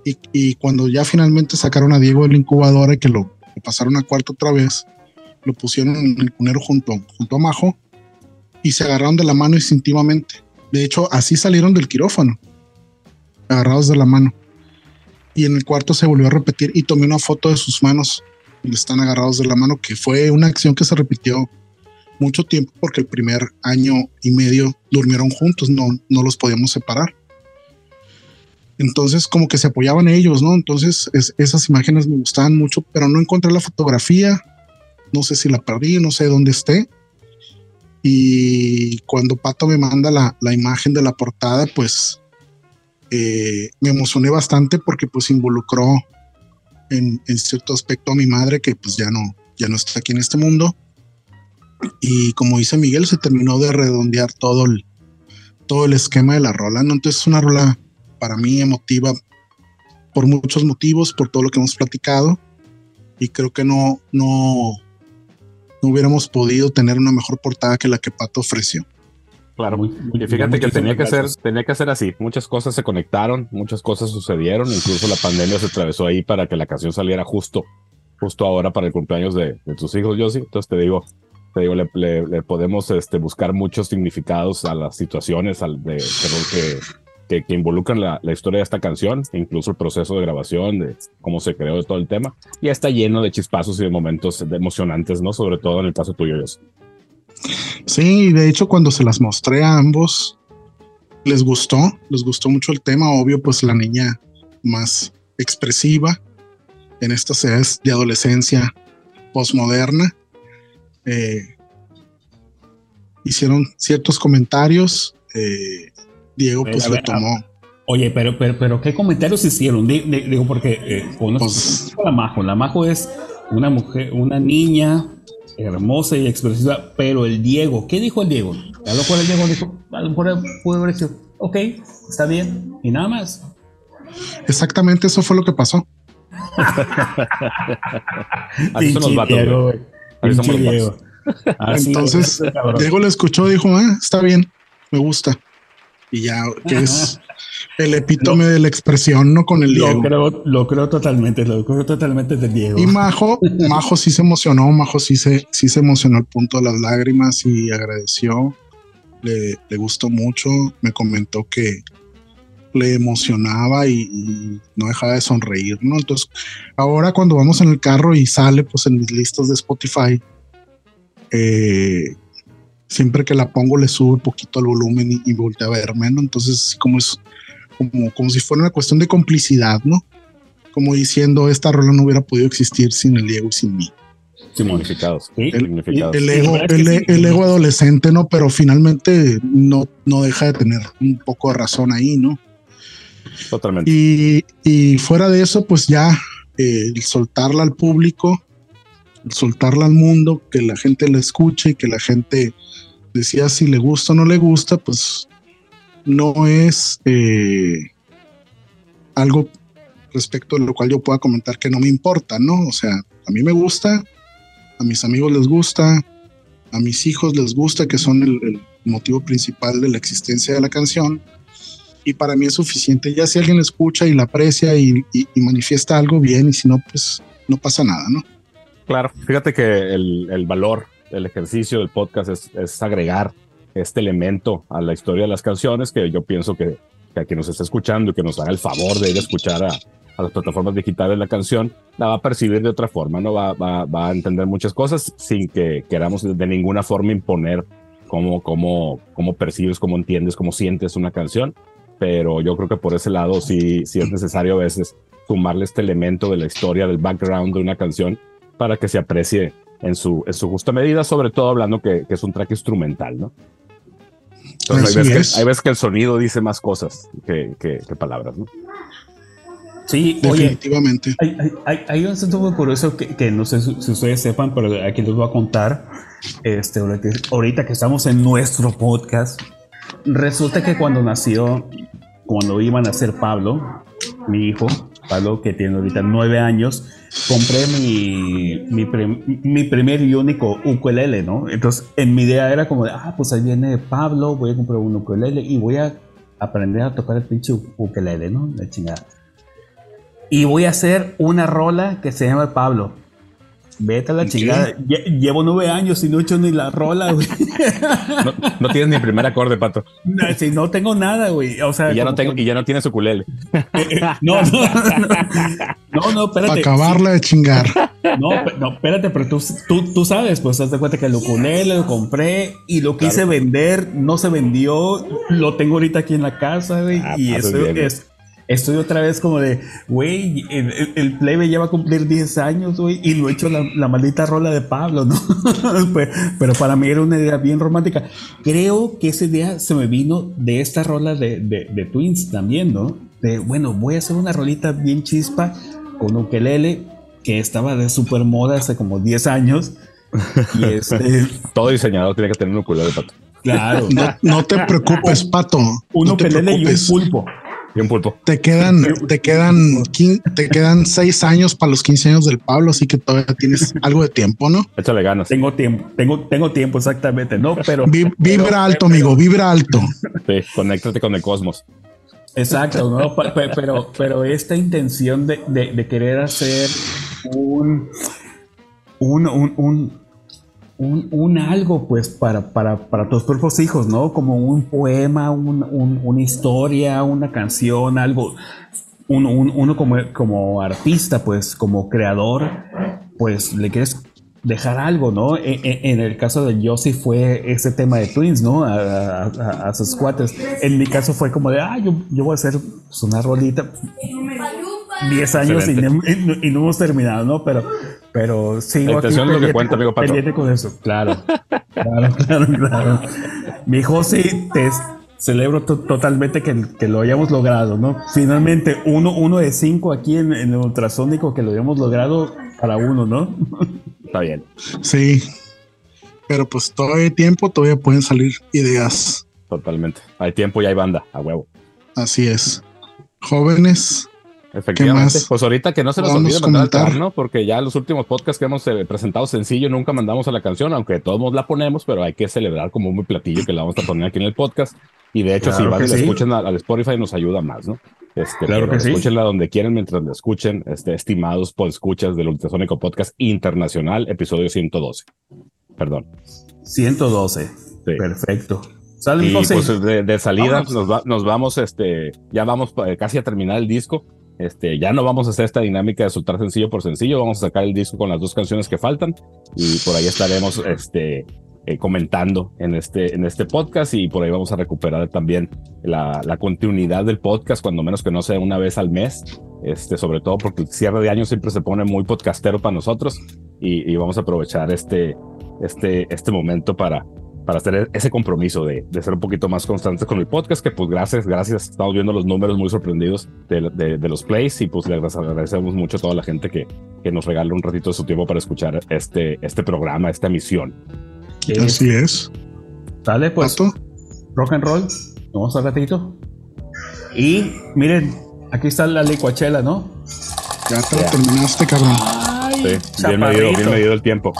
Y, cuando ya finalmente sacaron a Diego de la incubadora y que lo, pasaron a cuarto otra vez, lo pusieron en el cunero junto, junto a Majo y se agarraron de la mano instintivamente. De hecho, así salieron del quirófano, agarrados de la mano y en el cuarto se volvió a repetir y tomé una foto de sus manos y están agarrados de la mano, que fue una acción que se repitió mucho tiempo porque el primer año y medio durmieron juntos, no, no los podíamos separar. Entonces como que se apoyaban ellos, ¿no? Entonces esas imágenes me gustaban mucho, pero no encontré la fotografía, no sé si la perdí, no sé dónde esté. Y cuando Pato me manda la, la imagen de la portada, pues eh, me emocioné bastante porque pues involucró en, cierto aspecto a mi madre que pues ya no, ya no está aquí en este mundo. Y como dice Miguel, se terminó de redondear todo el, todo el esquema de la rola. ¿no? Entonces es una rola para mí emotiva por muchos motivos, por todo lo que hemos platicado. Y creo que no, no, no hubiéramos podido tener una mejor portada que la que Pato ofreció. Claro, y fíjate que tenía que ser, tenía que ser así. Muchas cosas se conectaron, muchas cosas sucedieron, incluso la pandemia se atravesó ahí para que la canción saliera justo, justo ahora para el cumpleaños de, tus hijos, Josie. Entonces te digo, te digo, le, podemos este, buscar muchos significados a las situaciones al de, que, que, involucran la, historia de esta canción, incluso el proceso de grabación, de cómo se creó todo el tema. Y está lleno de chispazos y de momentos emocionantes, ¿no? Sobre todo en el caso tuyo, Josie. Sí, de hecho cuando se las mostré a ambos, les gustó, les gustó mucho el tema, obvio, pues la niña más expresiva en estas edades de adolescencia postmoderna. Eh, hicieron ciertos comentarios, eh, Diego pues le tomó. Oye, pero, pero, pero ¿qué comentarios hicieron? Digo, porque eh, pues la Majo. La Majo es una mujer, una niña hermosa y expresiva, pero el Diego, ¿qué dijo el Diego? A lo mejor el Diego dijo, a lo mejor pudo haber dicho, ok, está bien, y nada más. Exactamente eso fue lo que pasó. Así son los Diego, Diego. Entonces, Diego le escuchó y dijo, ah, está bien, me gusta. Y ya, que es el epítome de la expresión, ¿no? Con el Diego. Lo creo, lo creo totalmente, lo creo totalmente del Diego. Y Majo, Majo sí se emocionó, Majo sí se, sí se emocionó al punto de las lágrimas y agradeció. Le, le gustó mucho, me comentó que le emocionaba y, no dejaba de sonreír, ¿no? Entonces, ahora cuando vamos en el carro y sale, pues en mis listas de Spotify, eh, siempre que la pongo le sube un poquito el volumen y, y voltea a verme, ¿no? Entonces, como es como, como si fuera una cuestión de complicidad, ¿no? Como diciendo, esta rola no hubiera podido existir sin el Diego y sin mí. Significados. El, el, ego, el, ego adolescente, ¿no? Pero finalmente no, no deja de tener un poco de razón ahí, ¿no? Totalmente. Y, y fuera de eso, pues ya eh, el soltarla al público, el soltarla al mundo, que la gente la escuche y que la gente decía si le gusta o no le gusta, pues no es eh, algo respecto a lo cual yo pueda comentar que no me importa, ¿no? O sea, a mí me gusta, a mis amigos les gusta, a mis hijos les gusta, que son el, motivo principal de la existencia de la canción. Y para mí es suficiente. Ya si alguien escucha y la aprecia y, manifiesta algo bien, y si no, pues no pasa nada, ¿no? Claro, fíjate que el, valor del ejercicio del podcast es, agregar este elemento a la historia de las canciones que yo pienso que, que nos está escuchando y que nos haga el favor de ir a escuchar a, a las plataformas digitales la canción, la va a percibir de otra forma, ¿no? Va, va, va a entender muchas cosas sin que queramos de ninguna forma imponer cómo, cómo, cómo percibes, cómo entiendes, cómo sientes una canción. Pero yo creo que por ese lado sí, sí es necesario a veces sumarle este elemento de la historia, del background de una canción para que se aprecie en su, en su justa medida, sobre todo hablando que, que es un track instrumental, ¿no? Entonces, hay, veces que, hay, veces que, el sonido dice más cosas que, que palabras, ¿no? Sí, definitivamente. hay, un asunto muy curioso que, no sé si, ustedes sepan, pero aquí les voy a contar. Este, ahorita que estamos en nuestro podcast, resulta que cuando nació, cuando iba a nacer Pablo, mi hijo, Pablo, que tiene ahorita nueve años, compré mi, mi, primer y único ukulele, ¿no? Entonces, en mi idea era como de, ah, pues ahí viene Pablo, voy a comprar un ukulele y voy a aprender a tocar el pinche ukulele, ¿no? La chingada. Y voy a hacer una rola que se llama Pablo. Vete a la chingada. Llevo nueve años y no he hecho ni la rola, güey. No, tienes ni el primer acorde, pato. No, si no tengo nada, güey. O sea, y ya no tengo, y ya no tienes ukulele. Eh, eh, no, no, no, no, espérate. Para acabarla de chingar. No, no, espérate, pero tú, tú, tú sabes, pues haz de cuenta que el ukulele lo compré y lo quise vender, no se vendió, lo tengo ahorita aquí en la casa, güey. Ah, y eso es estoy otra vez como de, güey, el, el, plebe ya va a cumplir 10 años, güey, y lo he hecho la, maldita rola de Pablo, ¿no? pero, para mí era una idea bien romántica. Creo que esa idea se me vino de esta rola de, de, Twins también, ¿no? De, bueno, voy a hacer una rolita bien chispa con ukelele que estaba de super moda hace como 10 años. Y este... Todo diseñador tiene que tener un ukulele, Pato. Claro. No, te preocupes, Pato. Un ukelele y un pulpo un pulpo. Te quedan, te quedan, te quedan seis años para los 15 años del Pablo, así que todavía tienes algo de tiempo, ¿no? Échale ganas. Tengo tiempo, tengo, tengo tiempo exactamente, ¿no? Pero vibra alto, amigo, vibra alto. Sí, conéctate con el cosmos. Exacto, ¿no? pero, pero esta intención de, de, querer hacer un, un, un un, algo, pues, para, para, para, tus propios hijos, ¿no? Como un poema, una historia, una canción, algo. Uno, como, como artista, pues, como creador, pues, le quieres dejar algo, ¿no? E, e, en, el caso de Josie fue ese tema de Twins, ¿no? A, sus cuates. En mi caso fue como de, ah, yo, yo voy a hacer pues, una rolita. 10 años y, y, no hemos terminado, ¿no? Pero pero intención es lo que cuenta, amigo Pato. con eso, claro. claro, claro, claro. Mi José, te celebro totalmente que, que, lo hayamos logrado, ¿no? Finalmente, uno, uno de cinco aquí en, el ultrasónico que lo hayamos logrado para uno, ¿no? Está bien. Sí. Pero pues todavía hay tiempo, todavía pueden salir ideas. Totalmente. Hay tiempo y hay banda, a huevo. Así es. Jóvenes, Efectivamente. Pues ahorita que no se nos olvide mandar ¿no? Porque ya los últimos podcasts que hemos eh, presentado sencillo nunca mandamos a la canción, aunque todos la ponemos, pero hay que celebrar como un platillo que la vamos a poner aquí en el podcast. Y de hecho, si van y la escuchen al, Spotify, nos ayuda más, ¿no? Este, claro que sí. Escúchenla donde quieran mientras la escuchen, este, estimados por escuchas del Ultrasónico Podcast Internacional, episodio 112. Perdón. 112. Perfecto. y pues de, salida nos, nos, vamos, este, ya vamos eh, casi a terminar el disco. Este, ya no vamos a hacer esta dinámica de soltar sencillo por sencillo, vamos a sacar el disco con las dos canciones que faltan y por ahí estaremos este, eh, comentando en este, en este podcast y por ahí vamos a recuperar también la, la, continuidad del podcast, cuando menos que no sea una vez al mes, este, sobre todo porque el cierre de año siempre se pone muy podcastero para nosotros y, y vamos a aprovechar este, este, este momento para, para hacer ese compromiso de, de, ser un poquito más constantes con el podcast, que pues gracias, gracias, estamos viendo los números muy sorprendidos de, de, de los plays y pues le agradecemos mucho a toda la gente que, que nos regala un ratito de su tiempo para escuchar este, este programa, esta emisión. Así es. Dale, pues. ¿Pato? Rock and roll. Vamos a ratito. Y miren, aquí está la licuachela, ¿no? Ya te lo terminaste, cabrón. Ay, sí, bien medido, bien medido el tiempo.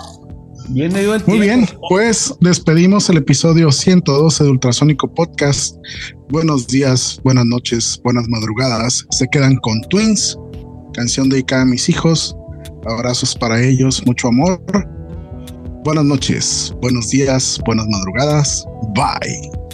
Bien medido el Muy bien, pues despedimos el episodio 112 de Ultrasónico Podcast. Buenos días, buenas noches, buenas madrugadas. Se quedan con Twins, canción dedicada a mis hijos. Abrazos para ellos, mucho amor. Buenas noches, buenos días, buenas madrugadas. Bye.